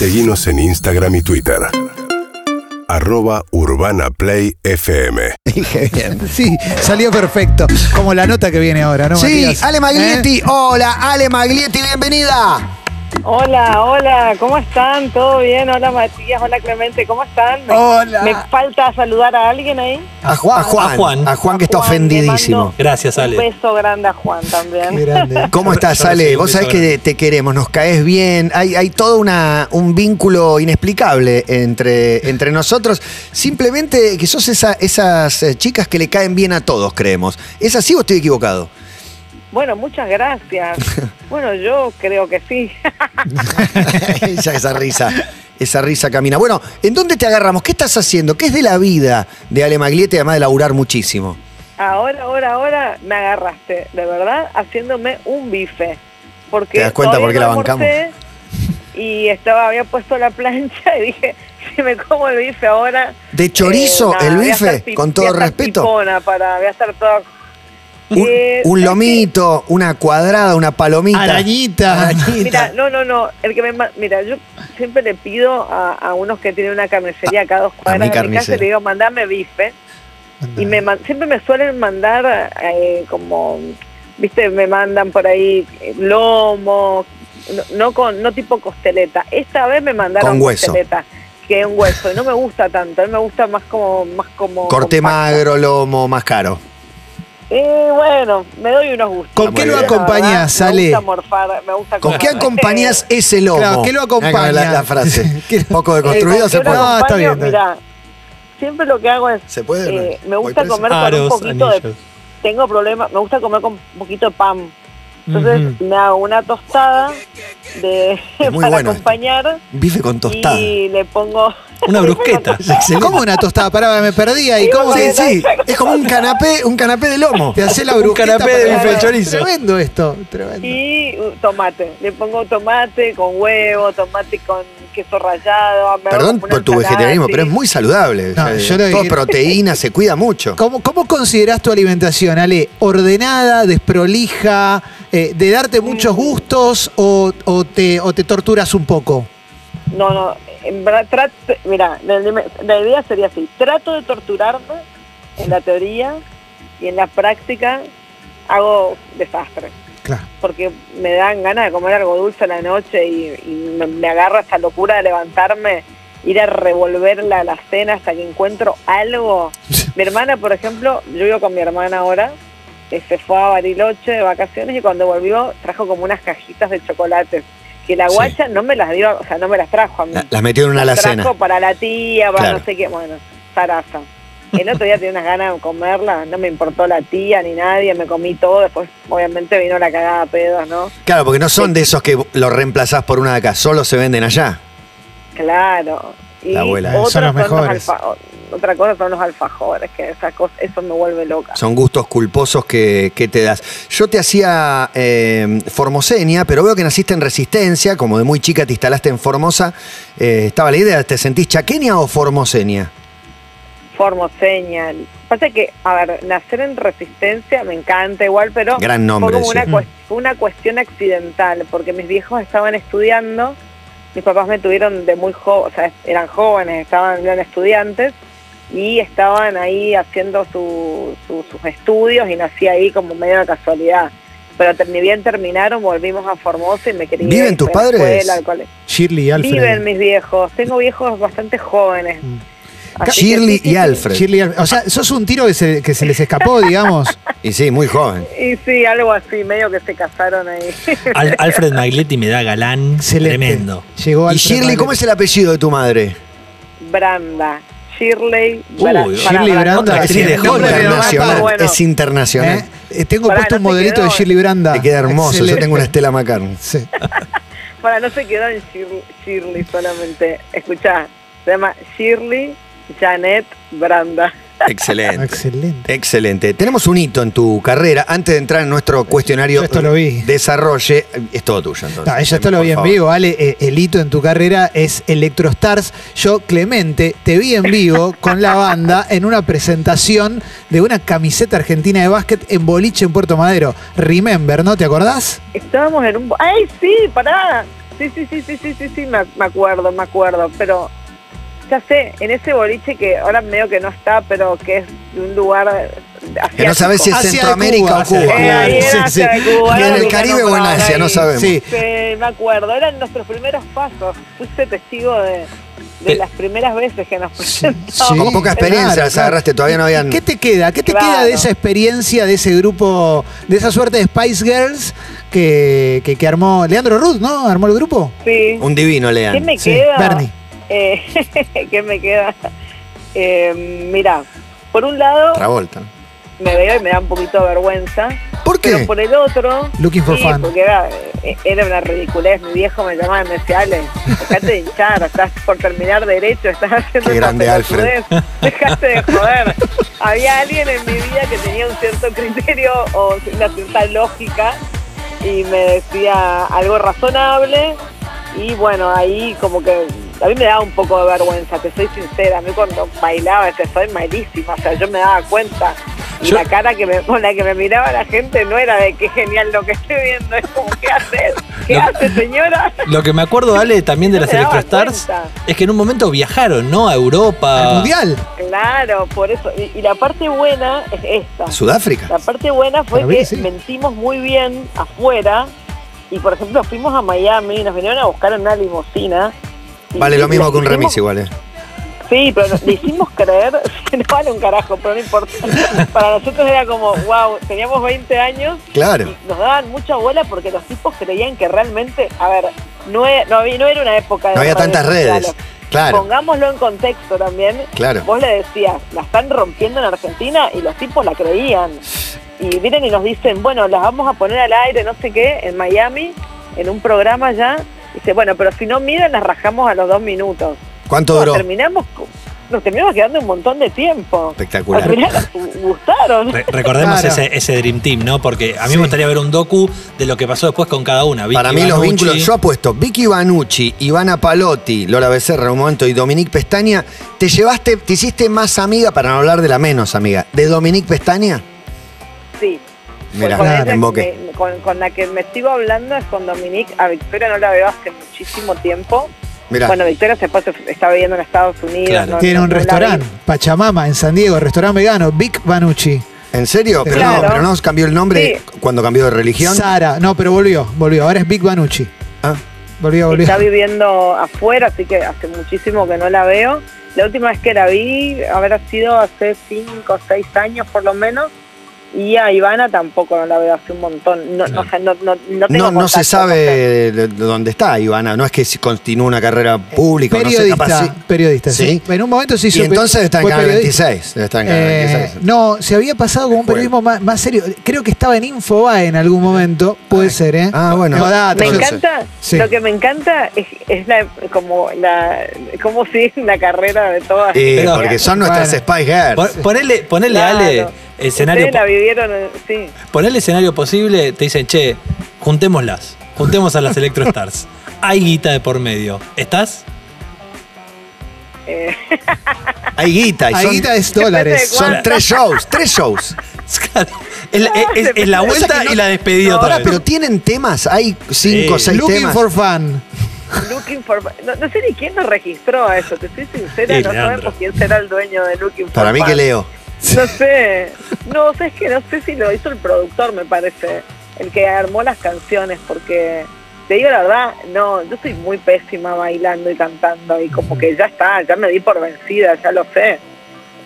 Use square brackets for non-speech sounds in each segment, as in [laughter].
Seguimos en Instagram y Twitter. Arroba Urbana Play FM. Dije [laughs] bien. Sí, salió perfecto. Como la nota que viene ahora, ¿no? Sí, Matías? Ale Maglietti. ¿Eh? Hola, Ale Maglietti, bienvenida. Hola, hola, ¿cómo están? ¿Todo bien? Hola Matías, hola Clemente, ¿cómo están? Me, Hola. me falta saludar a alguien ahí. A Juan, a Juan, A Juan. a Juan que está Juan, ofendidísimo. Gracias, Ale. Un beso grande a Juan también. Qué grande. [laughs] ¿Cómo estás, Ale? Vos sabés que te queremos, nos caes bien. Hay, hay todo una, un vínculo inexplicable entre, entre nosotros. Simplemente que sos esa- esas eh, chicas que le caen bien a todos, creemos. ¿Es así o estoy equivocado? Bueno, muchas gracias. [laughs] Bueno, yo creo que sí. [laughs] esa, esa risa, esa risa camina. Bueno, ¿en dónde te agarramos? ¿Qué estás haciendo? ¿Qué es de la vida de Ale Maglietti, además de laburar muchísimo? Ahora, ahora, ahora me agarraste, de verdad, haciéndome un bife. Porque ¿Te das cuenta por qué la bancamos? Y estaba, había puesto la plancha y dije, [laughs] si me como el bife ahora... ¿De chorizo nada, el bife? estar Con voy todo a estar respeto. para, voy a estar toda... Un, Eh, un ¿sabes qué? lomito, una cuadrada, una palomita. Arañita. Arañita. Mira, no, no, no. El que me mira, yo siempre le pido a, a unos que tienen una carnicería acá a dos cuadras mi de mi casa, le digo, mandame bife. Y me siempre me suelen mandar eh, como, viste, me mandan por ahí eh, lomo, no, no con, no tipo costeleta. Esta vez me mandaron Con hueso. costeleta, que es un hueso, y no me gusta tanto, a mí me gusta más como, más como. Corte magro, lomo, más caro. Eh, bueno, me doy unos gustos. ¿Con qué lo verdad, acompañás, Me gusta morfar, me gusta ¿Con qué comer. acompañás [laughs] ese lomo? Claro, ¿qué lo acompaña? La, la frase. [laughs] ¿Qué- Un poco Eh, deconstruido ¿con se puede. No, está acompaño? bien, está Mira, siempre lo que hago es, ¿Se puede? eh, me gusta comer con un poquito de, tengo problemas, me gusta comer con un poquito de pan. Entonces me hago una tostada de [laughs] para bueno acompañar Bife con tostada. y le pongo Una brusqueta. ¿Cómo una tostada? Pará, me perdí ahí. Sí, ¿Cómo Sí, sí. Es como un canapé, un canapé de lomo. te hace la Un brusqueta canapé de bife chorizo. Tremendo esto, tremendo. y tomate. Le pongo tomate con huevo, tomate con queso rallado. Perdón por tu vegetarianismo, pero es muy saludable. No, O sea, yo lo- todo proteína, se cuida mucho. ¿Cómo, ¿Cómo considerás tu alimentación, Ale? ¿Ordenada, desprolija, eh, de darte muchos gustos o, o te, o te torturas un poco? No, no, mira, la, idea sería así, trato de torturarme en la teoría y en la práctica hago desastre, Claro. porque me dan ganas de comer algo dulce a la noche y, y me, me agarra esta locura de levantarme, ir a revolver la, la cena hasta que encuentro algo. [laughs] Mi hermana, por ejemplo, yo vivo con mi hermana ahora, se fue a Bariloche de vacaciones y cuando volvió trajo como unas cajitas de chocolates. Que la Sí. guacha no me las dio, o sea, no me las trajo a mí. La- Las metió en una Las alacena. trajo para la tía, para Claro. no sé qué, bueno, zaraza. El otro día tenía unas ganas de comerla, no me importó la tía ni nadie, me comí todo, después obviamente vino la cagada a pedos, ¿no? Claro, porque no son de esos que lo reemplazás por una de acá, solo se venden allá. Claro. Y La abuela, son otra los mejores. Otra cosa son los alfajores, que esa cosa, eso me vuelve loca. Son gustos culposos que, que te das. Yo te hacía eh, Formosenia, pero veo que naciste en Resistencia, como de muy chica te instalaste en Formosa. Eh, estaba la idea, ¿te sentís chaqueña o formosenia? Formoseña. Pasa que, a ver, nacer en resistencia me encanta igual, pero Gran nombre fue como ese. una, cues- fue una cuestión accidental, porque mis viejos estaban estudiando, mis papás me tuvieron de muy joven, o sea, eran jóvenes, estaban eran estudiantes, y estaban ahí haciendo su- su- sus estudios y nací ahí como medio de casualidad. Pero ni bien terminaron, volvimos a Formosa y me quería ¿Viven ir tus padres? escuela, Shirley y Alfred. Viven mis viejos, tengo viejos bastante jóvenes. Mm. Así Shirley sí, sí, y. Alfred. Shirley. O sea, sos un tiro que se, que se les escapó, digamos. [laughs] Y sí, muy joven. Y sí, algo así, medio que se casaron ahí. [laughs] Al- Alfred Maglietti me da galán Excelente. tremendo. Llegó ¿Y Shirley, Maglietti. cómo es el apellido de tu madre? Branda. Shirley Bra- Shirley Branda, no, de internacional. bueno. Es internacional. ¿Eh? Eh, Tengo Pará, puesto un no te modelito de quedó. Shirley Branda. Te queda hermoso. Yo Excelente. tengo una Estela McCartney. Sí. [laughs] Para, no se quedó en Shirley, Shirley solamente. Escuchá, se llama Shirley Janet Branda. Excelente. Excelente. Excelente. Tenemos un hito en tu carrera. Antes de entrar en nuestro cuestionario Yo esto lo vi. desarrolle, es todo tuyo entonces. No, ella esto lo vi en favor. vivo, Ale. eh, El hito en tu carrera es Electrostars. Yo, Clemente, te vi en vivo con la banda en una presentación de una camiseta argentina de básquet en boliche en Puerto Madero. Remember, ¿no? ¿Te acordás? Estábamos en un... ¡Ay, sí! ¡Pará! Sí, sí, sí, sí, sí, sí, sí, me, me acuerdo, me acuerdo, pero ya sé, en ese boliche que ahora medio que no está, pero que es de un lugar asiático. Que no sabes si es Asia Centroamérica Cuba. o Cuba. Eh, Sí, sí. Y en el Caribe o en Asia, no sabemos. Sí. Sí, me acuerdo, eran nuestros primeros pasos. Fuiste testigo de, de Pe- las primeras veces que nos presentamos. Sí, Con poca experiencia claro, las agarraste, todavía no ¿Y habían- ¿Qué te queda? ¿Qué te Claro. queda de esa experiencia, de ese grupo, de esa suerte de Spice Girls que, que, que armó Leandro Ruth, ¿no? ¿Armó el grupo? Sí. Un divino, Lean. ¿Qué me Sí, queda? Bernie. Eh, [laughs] ¿Qué me queda? Eh, mira, por un lado Travolta. me veo y me da un poquito de vergüenza, ¿Por qué? pero por el otro, Looking for sí, fun. porque era, eh, era una ridiculez. Mi viejo me llamaba y me decía, Ale, dejate de hinchar, estás por terminar derecho, estás haciendo Qué grande, Alfred. [laughs] dejate de joder. Había alguien en mi vida que tenía un cierto criterio o una cierta lógica y me decía algo razonable y bueno, ahí como que a mí me daba un poco de vergüenza, te soy sincera, a mí cuando bailaba, este, soy malísima, o sea, yo me daba cuenta y Yo- la cara que me, [laughs] con la que me miraba la gente no era de qué genial lo que estoy viendo, es como, ¿qué haces? ¿Qué Lo- hace señora? Lo que me acuerdo, Ale, también de No las Electrostars, es que en un momento viajaron, ¿no? A Europa. ¿Al mundial? Claro, por eso, y, y la parte buena es esta. ¿Sudáfrica? La parte buena fue mí que sí. mentimos muy bien afuera y por ejemplo fuimos a Miami, nos vinieron a buscar en una limusina. Vale lo mismo que un remis igual, ¿eh? Sí, pero nos- le hicimos creer [laughs] que no vale un carajo, pero no importa. [laughs] Para nosotros era como, wow, teníamos 20 años Claro. y nos daban mucha bola porque los tipos creían que realmente, a ver, no, e- no, había- no era una época de No había tantas redes. sociales. Claro, Pongámoslo en contexto también. claro. Vos le decías, la están rompiendo en Argentina y los tipos la creían. Y vienen y nos dicen, bueno, las vamos a poner al aire, no sé qué, en Miami, en un programa ya. Dice, bueno, pero si no miden, las rajamos a los dos minutos. ¿Cuánto duró? terminamos, co- nos terminamos quedando un montón de tiempo. Espectacular. Al final nos gu- gustaron. Re- recordemos Claro. ese, ese Dream Team, ¿no? Porque a mí Sí. me gustaría ver un docu de lo que pasó después con cada una. Vicky Para mí los vínculos, yo apuesto, Vicky Banucci, Ivana Palotti, Lola Becerra en un momento y Dominique Pestaña, ¿te llevaste, te hiciste más amiga, para no hablar de la menos amiga, de Dominique Pestaña? Sí. Mirá, claro, ella en Boque. me- con- con la que me sigo hablando es con Dominique. A Victoria no la veo hace muchísimo tiempo. Mirá, Bueno, Victoria se está viviendo en Estados Unidos. Claro. no- Tiene no- un no restaurante. Pachamama, en San Diego, restaurante vegano, Big Banucci. ¿en serio? Pero, no, Claro. pero no cambió el nombre Sí. cuando cambió de religión. Sara, no, pero volvió, volvió. Ahora es Big Banucci. Ah, Volvió, volvió. Está viviendo afuera, así que hace muchísimo que no la veo. La última vez que la vi habrá sido hace 5 o 6 años por lo menos. Y a Ivana tampoco no la veo hace un montón. No, no, no, no, no, tengo no, no se sabe dónde está Ivana, no es que si continúa una carrera pública, no sé, periodista, capaz sí. periodista, sí. Sí. En un momento se hizo Y entonces está en Canal periodista. 26. Está en Canal Eh, 26. no, se había pasado con un periodismo más, más serio. Creo que estaba en Infobae en algún momento. Puede ser, ¿eh? Ah, bueno. Me encanta, sí. lo que me encanta es, es la, como la, cómo sigue la carrera de todas. Eh, Pero- porque son nuestras Bueno. Spice Girls. Pon- Ponele, ponele Claro. Ale, escenario, Ustedes la vivieron, eh, ponele escenario posible, te dicen, che, juntémoslas, juntemos a las Electrostars. [laughs] Hay guita de por medio. ¿Estás? Eh, Hay guita. y son, guita es dólares. Son tres shows, tres shows. [laughs] Claro. Es, la- es- es- es la vuelta O sea que no- y la despedida otra vez. pero tienen temas, hay cinco o Sí. seis Looking temas. for fun. Looking for no, no sé ni quién nos registró a eso, te soy sincera, Sí, no Leandro. sabemos quién será el dueño de Looking for Para mí Fun. que leo. [laughs] No sé, no sé, es que no sé si lo hizo el productor, me parece, el que armó las canciones, porque te digo la verdad, no, yo soy muy pésima bailando y cantando y como que ya está, ya me di por vencida, ya lo sé.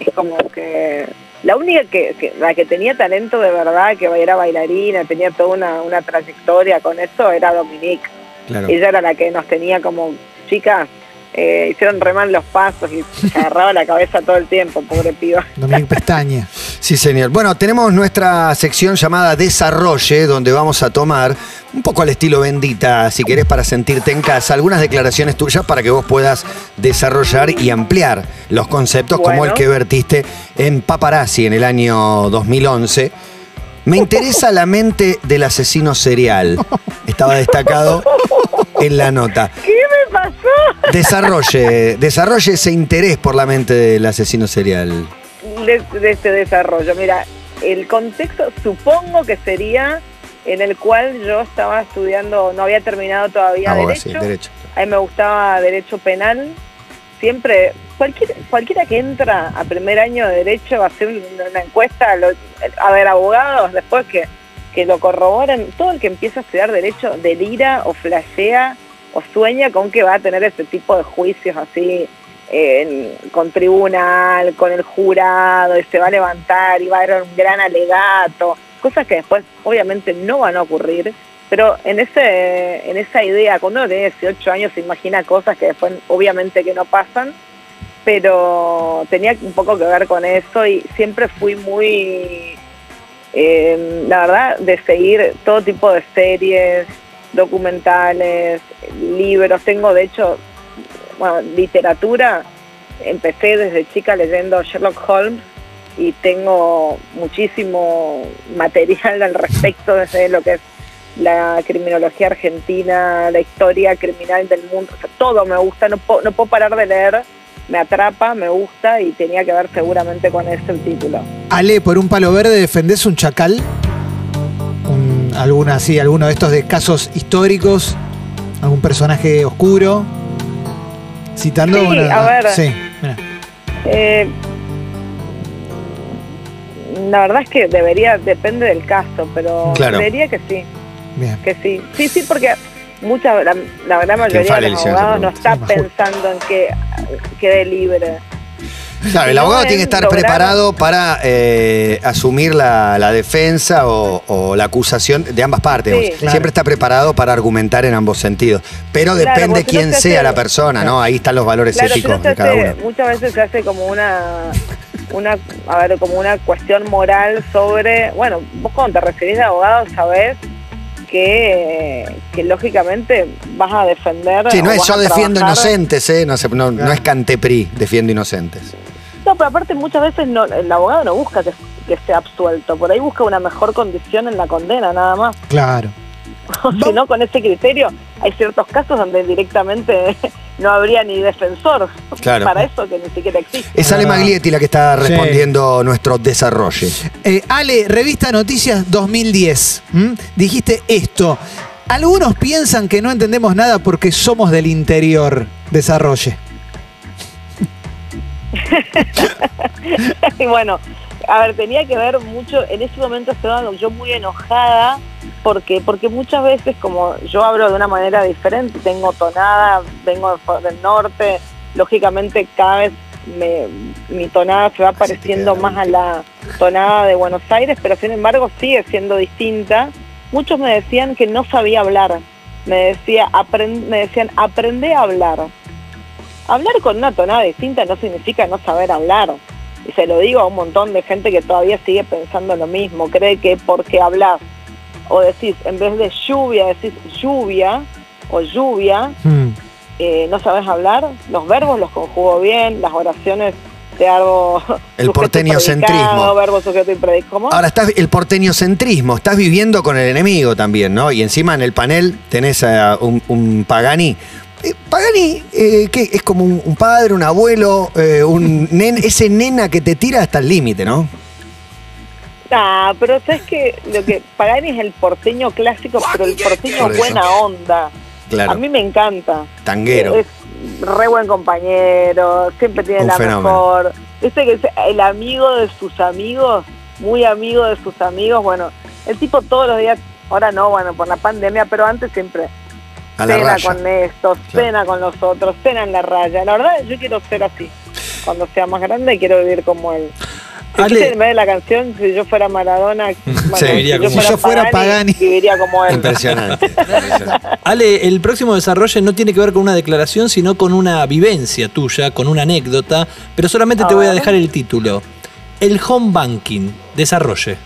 Es como que la única que, que- la que tenía talento de verdad, que era bailarina, tenía toda una, una trayectoria con eso, era Dominique. Claro. Ella era la que nos tenía como chicas, eh, hicieron remar los pasos y se [laughs] agarraba la cabeza todo el tiempo, pobre piba. Dominique Pestaña. Sí, señor. Bueno, tenemos nuestra sección llamada Desarrolle, donde vamos a tomar, un poco al estilo bendita, si querés, para sentirte en casa, algunas declaraciones tuyas para que vos puedas desarrollar y ampliar los conceptos como el que vertiste en Paparazzi en el año 2011. Me interesa la mente del asesino serial. [laughs] Estaba destacado en la nota. ¿Qué? Desarrolle, desarrolle ese interés por la mente del asesino serial. De, de este desarrollo. Mira, el contexto supongo que sería en el cual yo estaba estudiando, no había terminado todavía Abogacía, derecho. derecho. A mí me gustaba derecho penal. Siempre, cualquier, cualquiera que entra a primer año de derecho va a hacer una, encuesta, lo- a ver, abogados, después que, que lo corroboren, todo el que empieza a estudiar derecho delira o flashea o sueña con que va a tener ese tipo de juicios así con tribunal, con el jurado, y se va a levantar y va a haber un gran alegato, cosas que después obviamente no van a ocurrir, pero en ese en esa idea, cuando uno tiene 18 años se imagina cosas que después obviamente que no pasan, pero tenía un poco que ver con eso y siempre fui muy, eh, la verdad, de seguir todo tipo de series, documentales, libros. Tengo, de hecho, literatura. Empecé desde chica leyendo Sherlock Holmes y tengo muchísimo material al respecto desde lo que es la criminología argentina, la historia criminal del mundo, o sea, todo me gusta, no, puedo- parar de leer, me atrapa, me gusta y tenía que ver seguramente con ese el título. Ale, por un palo verde, ¿defendés un chacal? Un- alguna, sí, alguno de estos de casos históricos, algún personaje oscuro. Citando Sí, una. a ver. Sí, mira. Eh, la verdad es que debería, depende del caso, pero Claro. creería que sí, Bien. que sí. Sí, sí, porque mucha, la, la gran mayoría de los abogados no está pensando en que quede libre. [laughs] Claro, el abogado tiene que estar lograr- preparado para eh, asumir la, la defensa o, o la acusación de ambas partes. Sí. digamos. Claro. Siempre está preparado para argumentar en ambos sentidos. Pero Claro, depende no quién se sea hace- la persona, ¿no? Ahí están los valores Claro, éticos de cada hace- uno. muchas veces se hace como una, una, a ver, como una cuestión moral sobre, bueno, vos cuando te recibís de abogado sabés que, que lógicamente vas a defender. Sí, no es yo defiendo trabajar- inocentes, ¿eh? No, se- no, no es Cantepri, defiendo inocentes. No, pero aparte muchas veces no, el abogado no busca que, que sea absuelto, por ahí busca una mejor condición en la condena, nada más. Claro. [laughs] O si no, con ese criterio, hay ciertos casos donde directamente [laughs] no habría ni defensor Claro. para eso que ni siquiera existe. Es Ale Ah. Maglietti la que está Sí. respondiendo nuestro desarrollo. Eh, Ale, revista Noticias 2010. ¿m? Dijiste esto. Algunos piensan que no entendemos nada porque somos del interior. Desarrolle. [laughs] y bueno, a ver, tenía que ver mucho, en ese momento estaba yo muy enojada, porque porque muchas veces como yo hablo de una manera diferente, tengo tonada, vengo de- del norte, lógicamente cada vez me- mi tonada se va pareciendo más a la tonada de Buenos Aires, pero sin embargo sigue siendo distinta. Muchos me decían que no sabía hablar, me, decía, me decían, aprende a hablar. Hablar con una tonada distinta no significa no saber hablar. Y se lo digo a un montón de gente que todavía sigue pensando lo mismo. Cree que porque hablas o decís, en vez de lluvia, decís lluvia o lluvia, Hmm. eh, no sabes hablar. Los verbos los conjugo bien, las oraciones te hago... [laughs] El porteñocentrismo. predicado, Verbo, sujeto y. ¿Cómo? Ahora estás el porteñocentrismo, estás viviendo con el enemigo también, ¿no? Y encima en el panel tenés a un, un Pagani. Eh, Pagani, eh, ¿qué? Es como un, un padre, un abuelo, eh, un [laughs] nen, ese nena que te tira hasta el límite, ¿no? Ah, pero sabes que lo que Pagani es el porteño clásico, pero el porteño Por buena onda. Claro, A mí me encanta. tanguero. Es re buen compañero, siempre tiene Un la fenómeno. mejor. Viste que es el amigo de sus amigos, muy amigo de sus amigos. Bueno, el tipo todos los días, ahora no, bueno, por la pandemia, pero antes siempre A raya. con estos, Claro. cena con los otros, cena en la raya. La verdad, yo quiero ser así. Cuando sea más grande, quiero vivir como él. Ale- ¿Viste en vez de la canción, si yo fuera Maradona, [laughs] bueno, Sí, si como- Si yo fuera Pagani. viviría como él. [laughs] Impresionante. Ale, el próximo desarrollo no tiene que ver con una declaración, sino con una vivencia tuya, con una anécdota, pero solamente A te voy a dejar el título. El home banking, desarrolle.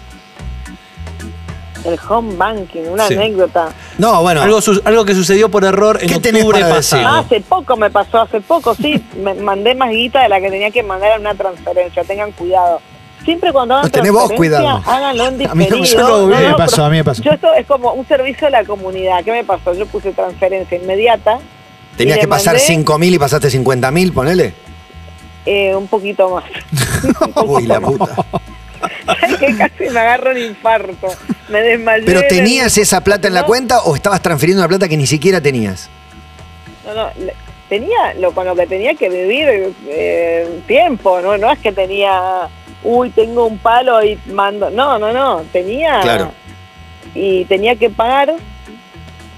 El home banking, una Sí. anécdota. No, bueno, Algo, su- algo que sucedió por error en ¿Qué tenés octubre para decir? Ah, pasado. hace poco me pasó, hace poco, sí. [laughs] Me mandé más guita de la que tenía que mandar en una transferencia. Tengan cuidado. Siempre cuando hagan No, tenés vos transferencia, cuidado. háganlo en [laughs] A mí no me- diferido. No, pasó, a mí me pasó. Yo esto es como un servicio a la comunidad. ¿Qué me pasó? Yo puse transferencia inmediata. tenías que pasar mandé, 5 mil y pasaste 50 mil, ponele. eh, un poquito más. [laughs] Uy, la puta. [laughs] ¿Sabes que casi me agarro un infarto. Me desmayé. ¿Pero el- tenías esa plata en la No, cuenta o estabas transfiriendo una plata que ni siquiera tenías? No, no, tenía lo con lo que tenía que vivir eh, tiempo, ¿no? No es que tenía, uy, tengo un palo y mando. No, no, no. Tenía. Claro. Y tenía que pagar.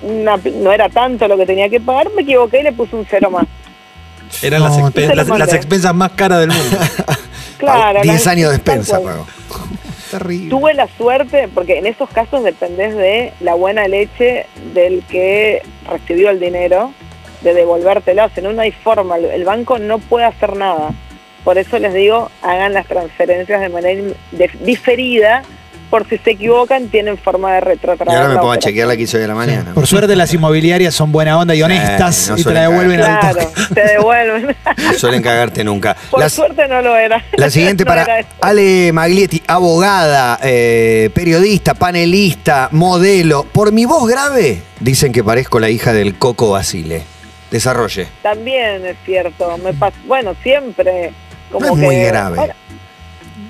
Una, no era tanto lo que tenía que pagar, me equivoqué y le puse un cero más. Eran las, expen- las, expensas más caras del mundo. [laughs] Claro. 10 la- años de cual. pagó. Tuve la suerte, porque en esos casos dependés de la buena leche del que recibió el dinero, de devolvértelo. Si no, no hay forma. El- banco no puede hacer nada. Por eso les digo, hagan las transferencias de manera diferida, por si se equivocan, tienen forma de Y retrotraer. ahora me pongo a operación. chequear la que hizo hoy a la mañana. Por suerte las inmobiliarias son buena onda y honestas no y te la devuelven al Claro, te devuelven. [laughs] No suelen cagarte nunca. por Las- suerte no lo era. La siguiente [laughs] No para. Ale Maglietti, abogada, eh, periodista, panelista, modelo. Por mi voz grave, dicen que parezco la hija del Coco Basile. Desarrolle. También es cierto. Me pas- bueno, siempre. Como No es que, muy grave. Ahora,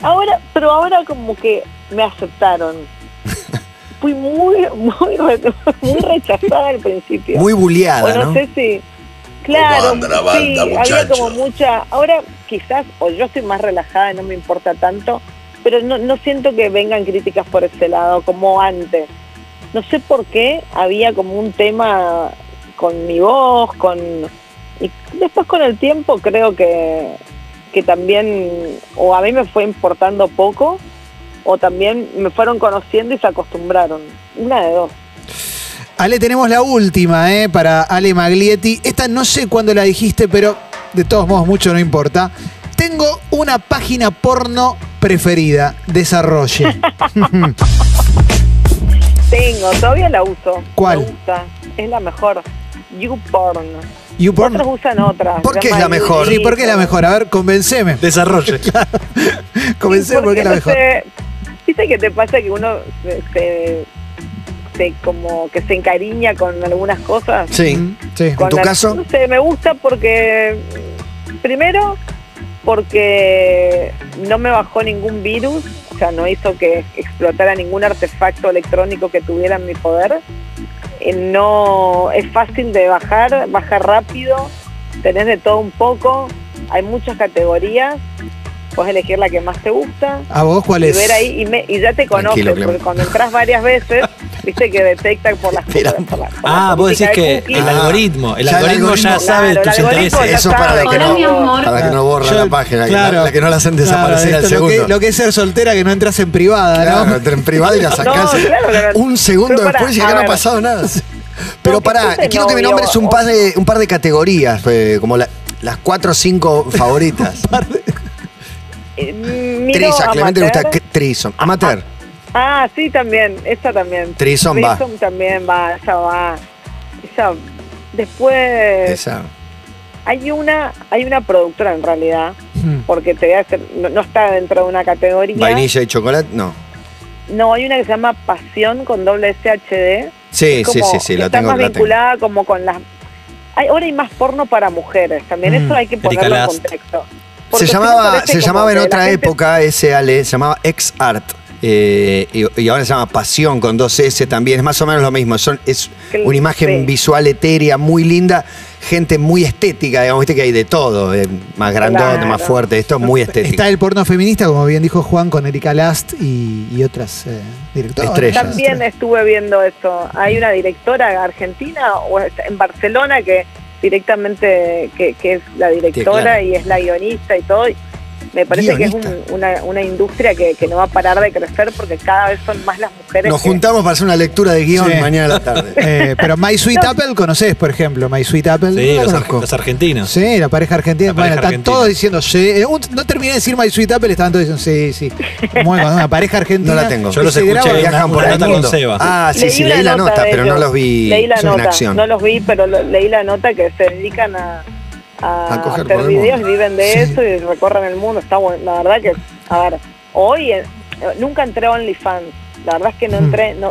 ahora- pero ahora como que me aceptaron. Fui muy, muy, re- muy rechazada al principio. Muy bulleada, no, ¿no? sé si. Claro, Banda, sí, había como mucha. Ahora quizás, o yo estoy más relajada y no me importa tanto, pero no, no siento que vengan críticas por ese lado como antes. No sé por qué había como un tema con mi voz, con. Y después con el tiempo creo que, que también, o a mí me fue importando poco, o también me fueron conociendo y se acostumbraron. Una de dos. Ale, tenemos la última, ¿eh? Para Ale Maglietti. Esta no sé cuándo la dijiste, pero de todos modos mucho no importa. Tengo una página porno preferida. Desarrolle. [laughs] Tengo, todavía la uso. ¿Cuál? Me gusta, es la mejor. YouPorn. YouPorn. Otros usan otras. ¿Por qué es la mejor? Sí, ¿por qué es la mejor? A ver, convenceme. Desarrolle. [laughs] Convenceme por qué es la no mejor. sé, Viste que te pasa que uno se, se- se como que se encariña con algunas cosas. Sí. Sí. Con tu la- caso? No sé, me gusta porque, primero, porque no me bajó ningún virus, o sea, no hizo que explotara ningún artefacto electrónico que tuviera en mi poder. Eh, no es fácil de bajar, baja rápido, tenés de todo un poco, hay muchas categorías, puedes elegir la que más te gusta ¿A vos cuál y es? ver ahí y, me- y ya te conoce, Tranquilo, Clem. porque cuando entras varias veces, [laughs] viste que detecta por las Espera. por la- por la Ah, vos decís de que el algoritmo, el ya el algoritmo ya sabe Claro, tus intereses. ya Eso es para que no, amor. para que no borra Yo- la página, que claro. la, la que no la hacen Claro, desaparecer al lo segundo. que, lo que es ser soltera que no entras en privada, Claro, ¿no? entra en privado y la [laughs] sacás No, un segundo Pero después y a acá no ha pasado nada. Pero No, pará, quiero que me nombres un par de, un par de categorías, eh, como la- las cuatro o cinco favoritas. [laughs] Eh, [laughs] Trisa, Clemente le gusta Trison. Amateur. Ah, sí, también, esa también. Trison va. Trison también va, esa va. Esa. Después Esa. hay una, hay una productora en realidad, Mm. porque te voy a hacer, no, no está dentro de una categoría. Vainilla y chocolate, no. No, hay una que se llama Pasión con doble SHD. Sí, sí, como sí, sí, que la está tengo, más la tengo. vinculada como con las hay, ahora hay más porno para mujeres también Mm. eso hay que ponerlo en Last. Se Porque si no llamaba, se llamaba en otra gente- época ese Ale, se llamaba Ex Art. eh, y, y ahora se llama Pasión con dos S también, es más o menos lo mismo. Son, es una imagen sí. visual etérea, muy linda, gente muy estética, digamos, viste que hay de todo, eh, más grandote, Claro. más fuerte, esto es muy estético. Está el porno feminista, como bien dijo Juan, con Erika Last y, y otras eh, directoras. Estrellas. también estuve viendo eso hay una directora argentina o es- en Barcelona que directamente que, que es la directora claro. y es la guionista y todo me parece que es un- una, una industria que, que no va a parar de crecer porque cada vez son más las mujeres Nos que- juntamos para hacer una lectura de guion Sí. mañana a la tarde. [laughs] Eh, pero My Sweet Apple, ¿conocés, por ejemplo? My Sweet Apple. Sí, No los, ar- conozco. los argentinos. Sí, la pareja argentina. La bueno, están todos diciendo sí. Eh, un- no terminé de decir My Sweet Apple, estaban todos diciendo sí, sí. Muy [laughs] bueno, una pareja argentina. No la tengo. Yo los Se escuché Viajan por el nota mundo. con Seba. Ah, sí, sí, leí la nota, pero no los vi leí la en nota, acción. No los vi, pero lo- leí la nota que se dedican a, a A coger hacer videos, viven de Sí. eso y recorren el mundo. Está bueno. La verdad que, a ver, hoy eh, nunca entré a OnlyFans. La verdad es que no Hmm. entré, no,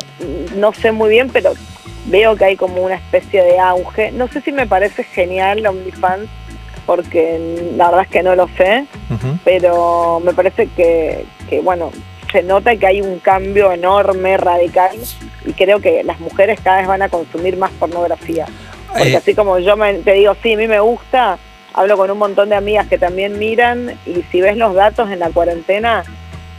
no sé muy bien, pero veo que hay como una especie de auge. No sé si me parece genial OnlyFans, porque la verdad es que no lo sé pero me parece que, que, bueno, se nota que hay un cambio enorme, radical, y creo que las mujeres cada vez van a consumir más pornografía. Porque Eh, así como yo me- te digo, sí, a mí me gusta, hablo con un montón de amigas que también miran, y si ves los datos en la cuarentena,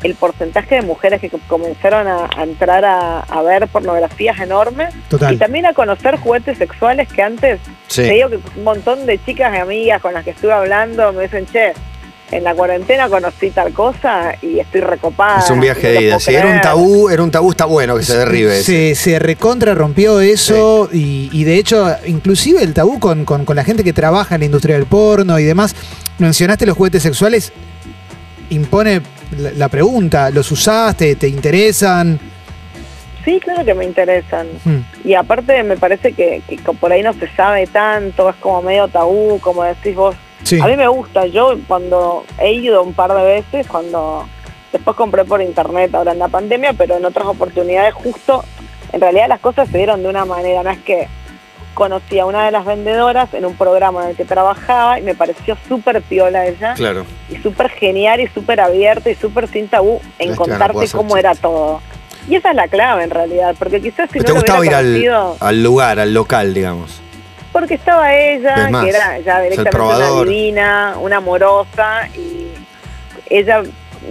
el porcentaje de mujeres que co- comenzaron a, a entrar a, a ver pornografía es enorme, Total. y también a conocer juguetes sexuales que antes, Sí. te digo que un montón de chicas y amigas con las que estuve hablando me dicen, che, en la cuarentena conocí tal cosa y estoy recopada. Es un viaje de ida. Si era un creer". tabú, era un tabú, está bueno que se derribe. Se, se recontra rompió eso y, y de hecho, inclusive el tabú con, con- con la gente que trabaja en la industria del porno y demás. Mencionaste los juguetes sexuales, impone la, la pregunta, ¿los usaste? ¿Te interesan? Sí, claro que me interesan. Hmm. Y aparte me parece que, que por ahí no se sabe tanto, es como medio tabú, como decís vos. Sí. A mí me gusta, yo cuando he ido un par de veces, cuando después compré por internet ahora en la pandemia, pero en otras oportunidades justo, en realidad las cosas se dieron de una manera, no es que conocí a una de las vendedoras en un programa en el que trabajaba y me pareció súper piola ella Claro. y súper genial y súper abierta y súper sin tabú en Es contarte cómo era todo. Y esa es la clave en realidad, porque quizás si ¿Te no lo gustaba ir al lugar, al local, digamos? Porque estaba ella, Es más, que era ya directamente una divina, una amorosa, y ella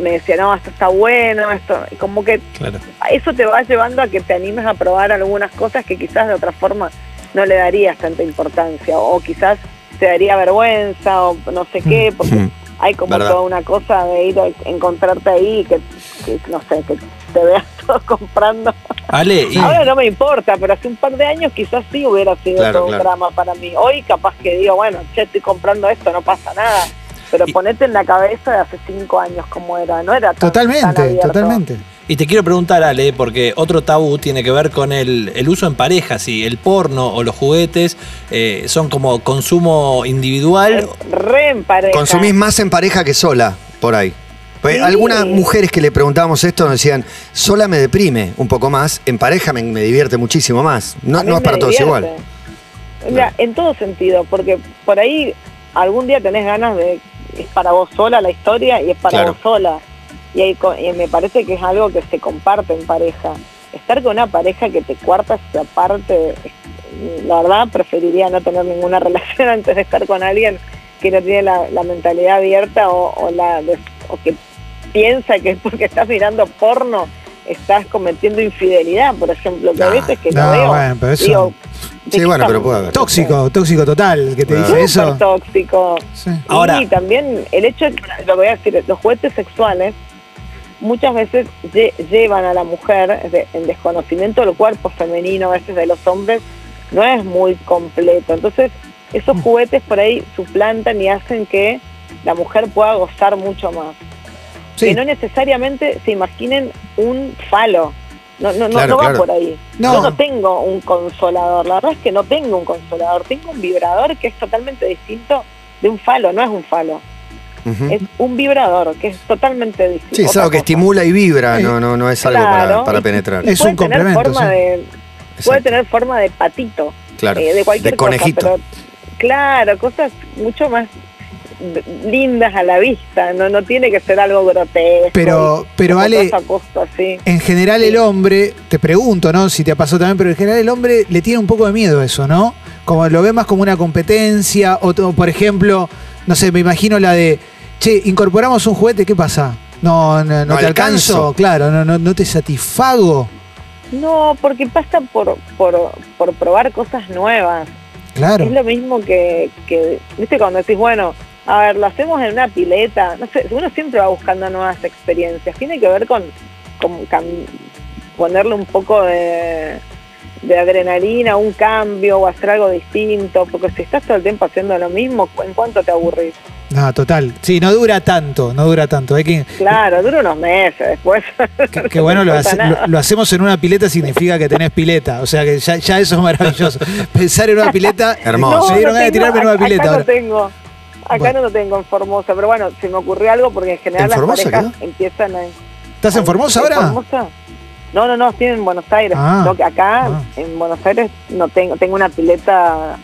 me decía, no, esto está bueno, esto, como que claro. eso te va llevando a que te animes a probar algunas cosas que quizás de otra forma no le darías tanta importancia, o quizás te daría vergüenza, o no sé qué, porque Mm. hay como Verdad. toda una cosa de ir a encontrarte ahí, que, que, no sé, que te veas [laughs] todo comprando. Ale, y, Ahora no me importa, pero hace un par de años quizás sí hubiera sido Claro, todo claro. un drama para mí. Hoy capaz que digo, bueno, che, estoy comprando esto, no pasa nada. Pero Y- ponete en la cabeza de hace cinco años como era, no era tan, Totalmente, totalmente. y te quiero preguntar, Ale, porque otro tabú tiene que ver con el, el uso en pareja, si el porno o los juguetes eh, son como consumo individual. Re en pareja. Consumís más en pareja que sola, por ahí. Pues Sí. Algunas mujeres que le preguntábamos esto nos decían, sola me deprime un poco más, en pareja me, me divierte muchísimo más. No, es para todos igual. Mira, en todo sentido, porque por ahí algún día tenés ganas de, es para vos sola la historia y es para Claro. vos sola. Y, co- y me parece que es algo que se comparte en pareja. Estar con una pareja que te cuarta se aparte, es- la verdad preferiría no tener ninguna [laughs] relación antes de estar con alguien que no tiene la, la mentalidad abierta o, o la o que piensa que porque estás mirando porno estás cometiendo infidelidad, por ejemplo, que a No, veces que no, veo. bueno, pero eso- digo, ¿de Sí, bueno, pero estamos? puede haber. Tóxico, tóxico total, que te dice eso. tóxico. Sí. Ahora- Y también el hecho, de que, lo voy a decir, los juguetes sexuales muchas veces lle- llevan a la mujer de- en desconocimiento del cuerpo femenino, a veces de los hombres, no es muy completo. Entonces, esos juguetes por ahí suplantan y hacen que la mujer pueda gozar mucho más. Sí. Que no necesariamente se imaginen un falo. No, no, no- Claro, no va claro. por ahí. No. Yo no tengo un consolador, la verdad es que no tengo un consolador, tengo un vibrador que es totalmente distinto de un falo, no es un falo, es un vibrador que es totalmente distinto. Sí, es algo que estimula y vibra, Sí. no, no, no es algo para, Claro, para y- penetrar. Es puede un tener complemento, forma sí. de, puede tener forma de patito, Claro, eh, de cualquier de conejito. cosa, pero claro, cosas mucho más lindas a la vista, no no tiene que ser algo grotesco. Pero- pero Ale-. En general el hombre, te pregunto, ¿no? Si te ha pasado también, pero en general el hombre le tiene un poco de miedo a eso, ¿no? Como lo ve más como una competencia, o por ejemplo, no sé, me imagino la de, che, incorporamos un juguete, ¿qué pasa? No, no, no No te alcanzo, alcanzo. claro, no, no, no te satisfago. No, porque pasa por, por, por probar cosas nuevas. Claro. Es lo mismo que, que, viste, cuando decís, bueno, a ver, lo hacemos en una pileta, no sé, uno siempre va buscando nuevas experiencias. Tiene que ver con, ponerle un poco de, de adrenalina, un cambio o hacer algo distinto, porque si estás todo el tiempo haciendo lo mismo, ¿en cuánto te aburrís? No, total. Sí, no dura tanto, no dura tanto. Hay que, Claro, dura unos meses después. [laughs] que, que bueno, lo, No hace- lo- lo hacemos en una pileta significa que tenés pileta. O sea que ya, ya eso es maravilloso. Pensar en una pileta. Hermoso. Me dieron ganas de tirarme en una pileta Acá ahora. no tengo. Acá Bueno. no lo tengo en Formosa, pero bueno, se me ocurrió algo porque en general ¿En las Formosa parejas empiezan a... ¿Estás en Formosa ¿En ahora? Formosa? No, no, no, estoy en Buenos Aires. Ah. No, que acá, Ah. en Buenos Aires, no tengo, tengo una pileta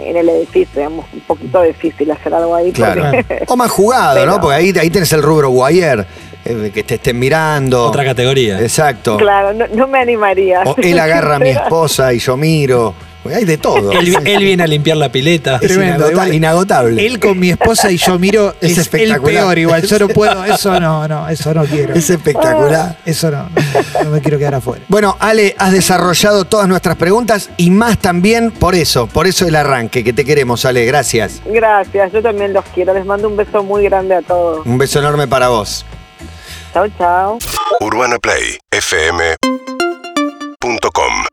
en el edificio, digamos, un poquito difícil hacer algo ahí. Claro. porque- [laughs] O más jugado, ¿no? Porque ahí, ahí tenés el rubro guayer. eh, que te estén mirando. Otra categoría. Exacto. Claro, no, no me animaría. O él agarra a mi [laughs] esposa y yo miro. Hay de todo. Él, él viene a limpiar la pileta. Es Tremendo, igual. inagotable. Él con mi esposa y yo miro [laughs] Es es, el espectacular. peor igual. Yo no [laughs] puedo, eso no, no, eso no quiero. Es espectacular. Eso no, no, no me quiero quedar afuera. Bueno, Ale, has desarrollado todas nuestras preguntas y más también por eso, por eso el arranque, que te queremos, Ale, gracias. Gracias, yo también los quiero. Les mando un beso muy grande a todos. Un beso enorme para vos. Chao, chao. UrbanaPlayFM.com